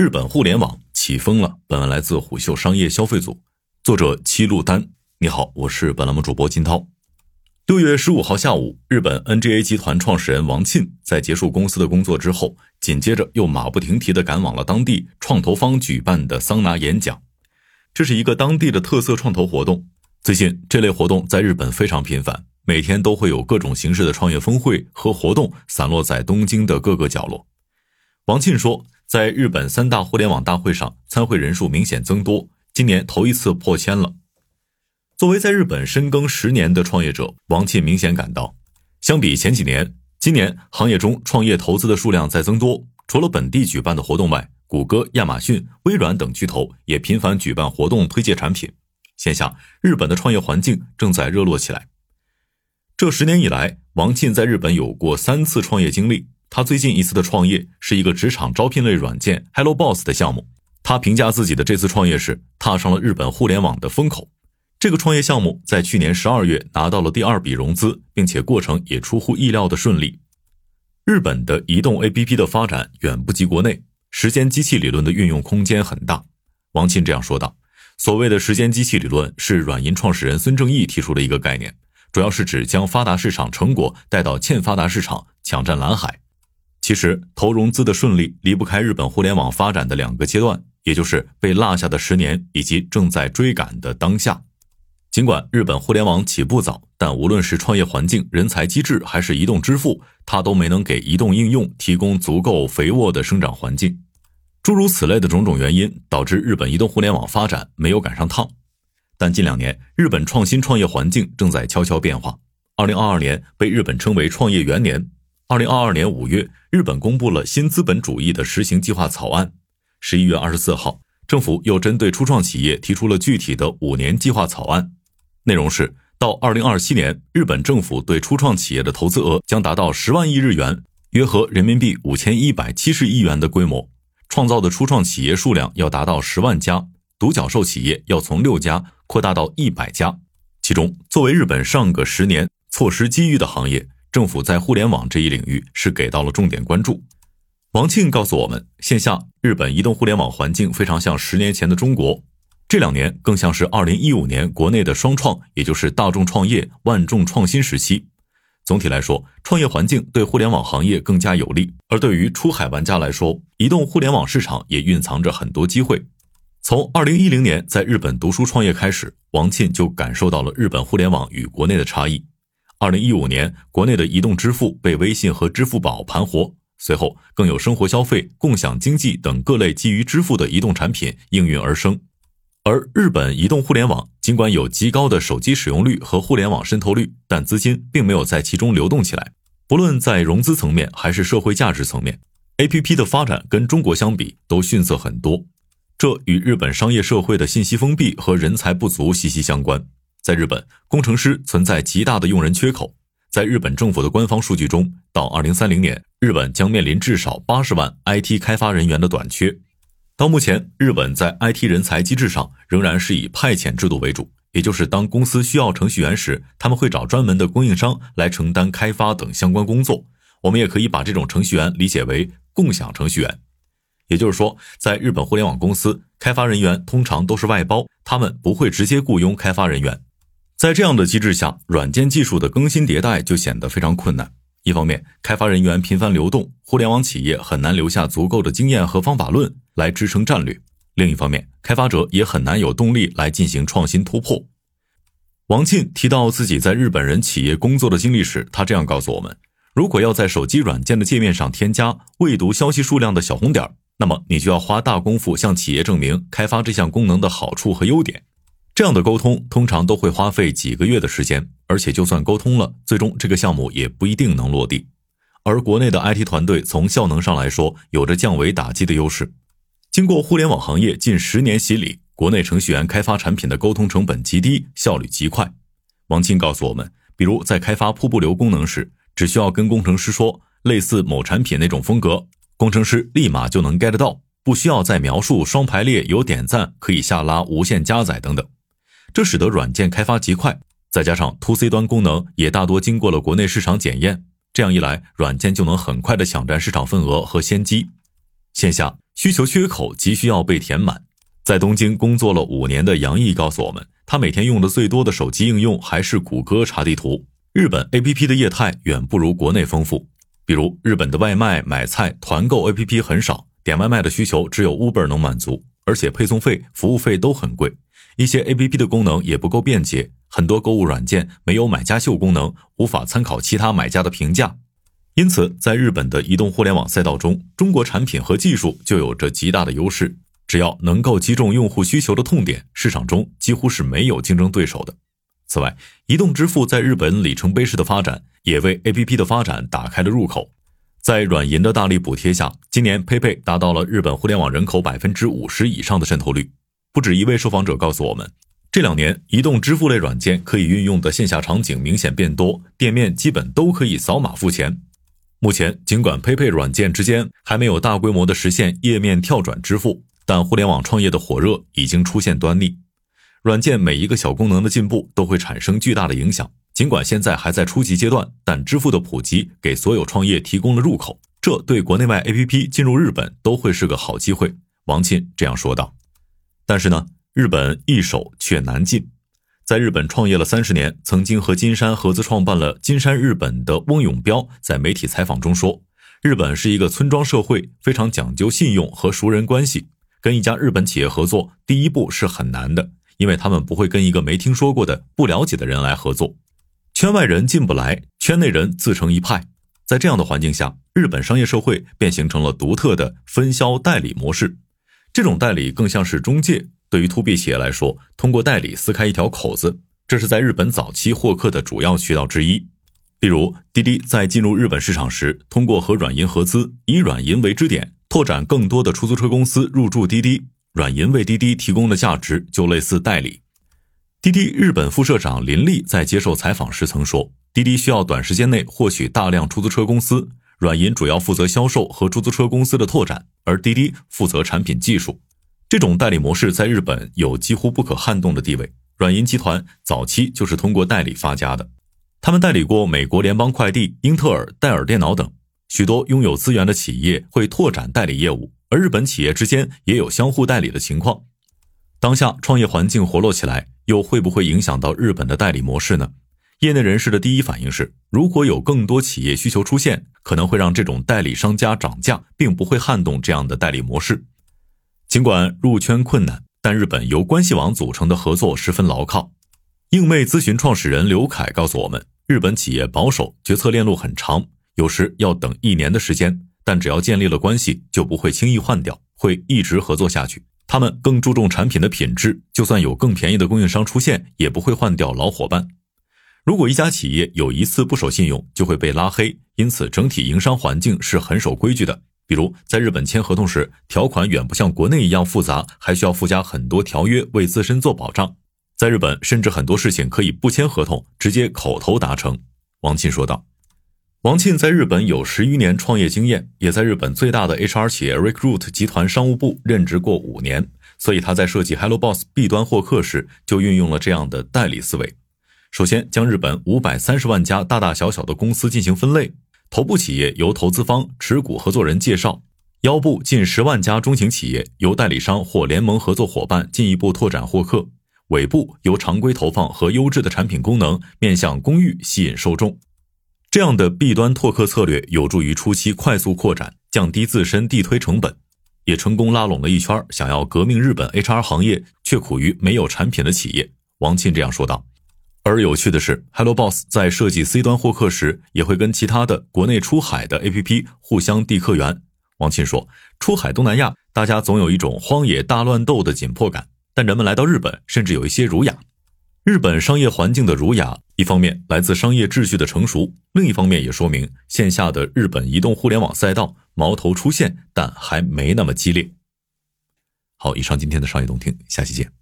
日本互联网起风了。本文来自虎嗅商业消费组，作者七路丹。你好，我是本栏目主播金涛。六月十五号下午，日本 NGA 集团创始人王沁在结束公司的工作之后，紧接着又马不停蹄地赶往了当地创投方举办的桑拿演讲。这是一个当地的特色创投活动。最近这类活动在日本非常频繁，每天都会有各种形式的创业峰会和活动散落在东京的各个角落。王沁说。在日本三大互联网大会上，参会人数明显增多，今年头一次破千了。作为在日本深耕十年的创业者，王沁明显感到，相比前几年，今年行业中创业投资的数量在增多。除了本地举办的活动外，谷歌、亚马逊、微软等巨头也频繁举办活动推介产品。现下，日本的创业环境正在热络起来。这十年以来，王沁在日本有过三次创业经历。他最近一次的创业是一个职场招聘类软件 Hello Boss 的项目。他评价自己的这次创业是踏上了日本互联网的风口。这个创业项目在去年十二月拿到了第二笔融资，并且过程也出乎意料的顺利。日本的移动 APP 的发展远不及国内，时间机器理论的运用空间很大。王沁这样说道：“所谓的时间机器理论是软银创始人孙正义提出的一个概念，主要是指将发达市场成果带到欠发达市场，抢占蓝海。”其实，投融资的顺利离不开日本互联网发展的两个阶段，也就是被落下的十年以及正在追赶的当下。尽管日本互联网起步早，但无论是创业环境、人才机制，还是移动支付，它都没能给移动应用提供足够肥沃的生长环境。诸如此类的种种原因，导致日本移动互联网发展没有赶上趟。但近两年，日本创新创业环境正在悄悄变化。二零二二年被日本称为创业元年。二零二二年五月，日本公布了新资本主义的实行计划草案。十一月二十四号，政府又针对初创企业提出了具体的五年计划草案，内容是到二零二七年，日本政府对初创企业的投资额将达到十万亿日元，约合人民币五千一百七十亿元的规模，创造的初创企业数量要达到十万家，独角兽企业要从六家扩大到一百家。其中，作为日本上个十年错失机遇的行业。政府在互联网这一领域是给到了重点关注。王庆告诉我们，线下日本移动互联网环境非常像十年前的中国，这两年更像是二零一五年国内的双创，也就是大众创业、万众创新时期。总体来说，创业环境对互联网行业更加有利。而对于出海玩家来说，移动互联网市场也蕴藏着很多机会。从二零一零年在日本读书创业开始，王庆就感受到了日本互联网与国内的差异。二零一五年，国内的移动支付被微信和支付宝盘活，随后更有生活消费、共享经济等各类基于支付的移动产品应运而生。而日本移动互联网尽管有极高的手机使用率和互联网渗透率，但资金并没有在其中流动起来。不论在融资层面还是社会价值层面，APP 的发展跟中国相比都逊色很多。这与日本商业社会的信息封闭和人才不足息息相关。在日本，工程师存在极大的用人缺口。在日本政府的官方数据中，到二零三零年，日本将面临至少八十万 IT 开发人员的短缺。到目前，日本在 IT 人才机制上仍然是以派遣制度为主，也就是当公司需要程序员时，他们会找专门的供应商来承担开发等相关工作。我们也可以把这种程序员理解为共享程序员。也就是说，在日本互联网公司，开发人员通常都是外包，他们不会直接雇佣开发人员。在这样的机制下，软件技术的更新迭代就显得非常困难。一方面，开发人员频繁流动，互联网企业很难留下足够的经验和方法论来支撑战略；另一方面，开发者也很难有动力来进行创新突破。王沁提到自己在日本人企业工作的经历时，他这样告诉我们：如果要在手机软件的界面上添加未读消息数量的小红点，那么你就要花大功夫向企业证明开发这项功能的好处和优点。这样的沟通通常都会花费几个月的时间，而且就算沟通了，最终这个项目也不一定能落地。而国内的 IT 团队从效能上来说，有着降维打击的优势。经过互联网行业近十年洗礼，国内程序员开发产品的沟通成本极低，效率极快。王庆告诉我们，比如在开发瀑布流功能时，只需要跟工程师说类似某产品那种风格，工程师立马就能 get 到，不需要再描述双排列有点赞，可以下拉无限加载等等。这使得软件开发极快，再加上 to C 端功能也大多经过了国内市场检验，这样一来，软件就能很快的抢占市场份额和先机。线下需求缺口急需要被填满。在东京工作了五年的杨毅告诉我们，他每天用的最多的手机应用还是谷歌查地图。日本 APP 的业态远不如国内丰富，比如日本的外卖、买菜、团购 APP 很少，点外卖的需求只有 Uber 能满足，而且配送费、服务费都很贵。一些 APP 的功能也不够便捷，很多购物软件没有买家秀功能，无法参考其他买家的评价。因此，在日本的移动互联网赛道中，中国产品和技术就有着极大的优势。只要能够击中用户需求的痛点，市场中几乎是没有竞争对手的。此外，移动支付在日本里程碑式的发展，也为 APP 的发展打开了入口。在软银的大力补贴下，今年 PayPay 达到了日本互联网人口百分之五十以上的渗透率。不止一位受访者告诉我们，这两年移动支付类软件可以运用的线下场景明显变多，店面基本都可以扫码付钱。目前，尽管 PayPay 软件之间还没有大规模的实现页面跳转支付。但互联网创业的火热已经出现端倪，软件每一个小功能的进步都会产生巨大的影响。尽管现在还在初级阶段，但支付的普及给所有创业提供了入口，这对国内外 APP 进入日本都会是个好机会。王沁这样说道。但是呢，日本易守却难进。在日本创业了三十年，曾经和金山合资创办了金山日本的翁永标在媒体采访中说，日本是一个村庄社会，非常讲究信用和熟人关系。跟一家日本企业合作，第一步是很难的，因为他们不会跟一个没听说过的、不了解的人来合作，圈外人进不来，圈内人自成一派。在这样的环境下，日本商业社会便形成了独特的分销代理模式。这种代理更像是中介，对于 to B 企业来说，通过代理撕开一条口子，这是在日本早期获客的主要渠道之一。例如，滴滴在进入日本市场时，通过和软银合资，以软银为支点。拓展更多的出租车公司入驻滴滴，软银为滴滴提供的价值就类似代理。滴滴日本副社长林立在接受采访时曾说，滴滴需要短时间内获取大量出租车公司，软银主要负责销售和出租车公司的拓展，而滴滴负责产品技术。这种代理模式在日本有几乎不可撼动的地位。软银集团早期就是通过代理发家的，他们代理过美国联邦快递、英特尔、戴尔电脑等。许多拥有资源的企业会拓展代理业务，而日本企业之间也有相互代理的情况。当下创业环境活络起来，又会不会影响到日本的代理模式呢？业内人士的第一反应是，如果有更多企业需求出现，可能会让这种代理商家涨价，并不会撼动这样的代理模式。尽管入圈困难，但日本由关系网组成的合作十分牢靠。应妹咨询创始人刘凯告诉我们，日本企业保守，决策链路很长。有时要等一年的时间，但只要建立了关系，就不会轻易换掉，会一直合作下去。他们更注重产品的品质，就算有更便宜的供应商出现，也不会换掉老伙伴。如果一家企业有一次不守信用，就会被拉黑，因此整体营商环境是很守规矩的。比如在日本签合同时，条款远不像国内一样复杂，还需要附加很多条约为自身做保障。在日本，甚至很多事情可以不签合同，直接口头达成。王沁说道。王沁在日本有十余年创业经验，也在日本最大的 HR 企业 Recruit 集团商务部任职过五年，所以他在设计 HelloBoss B 端获客时就运用了这样的代理思维。首先，将日本五百三十万家大大小小的公司进行分类，头部企业由投资方、持股合作人介绍，腰部近十万家中型企业由代理商或联盟合作伙伴进一步拓展获客，尾部由常规投放和优质的产品功能面向公寓吸引受众。这样的 B 端拓客策略有助于初期快速扩展，降低自身地推成本，也成功拉拢了一圈想要革命日本 HR 行业却苦于没有产品的企业。王沁这样说道。而有趣的是，HelloBoss 在设计 C 端获客时，也会跟其他的国内出海的 APP 互相递客源。王沁说，出海东南亚，大家总有一种荒野大乱斗的紧迫感，但人们来到日本，甚至有一些儒雅。日本商业环境的儒雅，一方面来自商业秩序的成熟，另一方面也说明线下的日本移动互联网赛道矛头出现，但还没那么激烈。好，以上今天的商业动听，下期见。